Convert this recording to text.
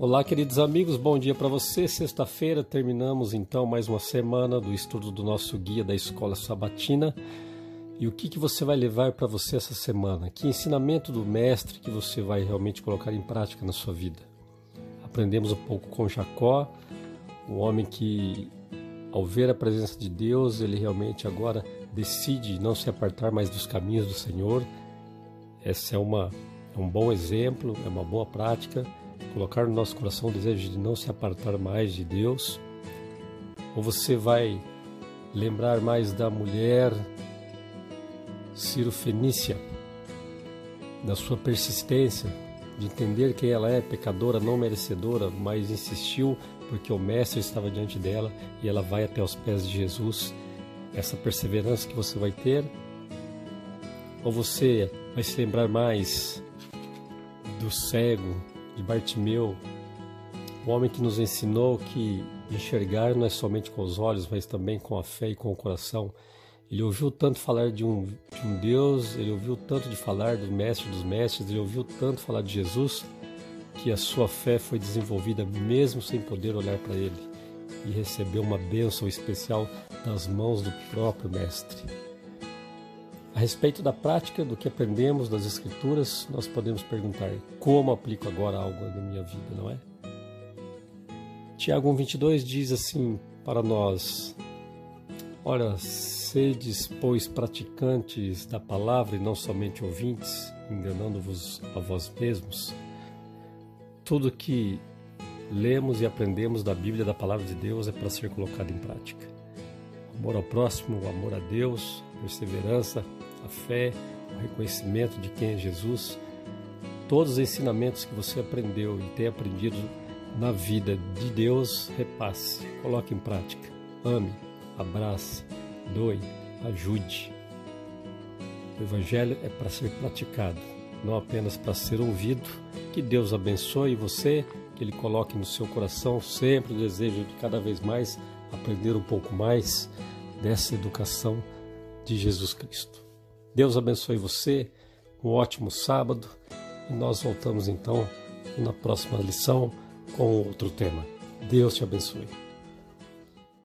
Olá, queridos amigos, bom dia para você. Sexta-feira terminamos então mais uma semana do estudo do nosso guia da escola sabatina. E o que, que você vai levar para você essa semana? Que ensinamento do mestre que você vai realmente colocar em prática na sua vida? Aprendemos um pouco com Jacó, um homem que, ao ver a presença de Deus, ele realmente agora decide não se apartar mais dos caminhos do Senhor. Esse é, uma, um bom exemplo, é uma boa prática colocar no nosso coração o desejo de não se apartar mais de Deus? Ou você vai lembrar mais da mulher Ciro Fenícia, da sua persistência, de entender que ela é pecadora, não merecedora, mas insistiu porque o Mestre estava diante dela e ela vai até os pés de Jesus. Essa perseverança que você vai ter? Ou você vai se lembrar mais do cego, de Bartimeu, o homem que nos ensinou que enxergar não é somente com os olhos, mas também com a fé e com o coração. Ele ouviu tanto falar de um, de um Deus, ele ouviu tanto de falar do Mestre dos Mestres, ele ouviu tanto falar de Jesus, que a sua fé foi desenvolvida mesmo sem poder olhar para ele e recebeu uma bênção especial das mãos do próprio Mestre. A respeito da prática do que aprendemos das Escrituras, nós podemos perguntar: como aplico agora algo na minha vida, não é? Tiago 1,22 diz assim para nós: Ora, sedes, pois, praticantes da palavra e não somente ouvintes, enganando-vos a vós mesmos. Tudo que lemos e aprendemos da Bíblia, da palavra de Deus, é para ser colocado em prática. Amor ao próximo, o amor a Deus, perseverança, a fé, o reconhecimento de quem é Jesus, todos os ensinamentos que você aprendeu e tem aprendido na vida de Deus, repasse, coloque em prática. Ame, abrace, doe, ajude. O Evangelho é para ser praticado, não apenas para ser ouvido. Que Deus abençoe você, que Ele coloque no seu coração sempre o desejo de cada vez mais aprender um pouco mais dessa educação de Jesus Cristo. Deus abençoe você, um ótimo sábado e nós voltamos então na próxima lição com outro tema. Deus te abençoe.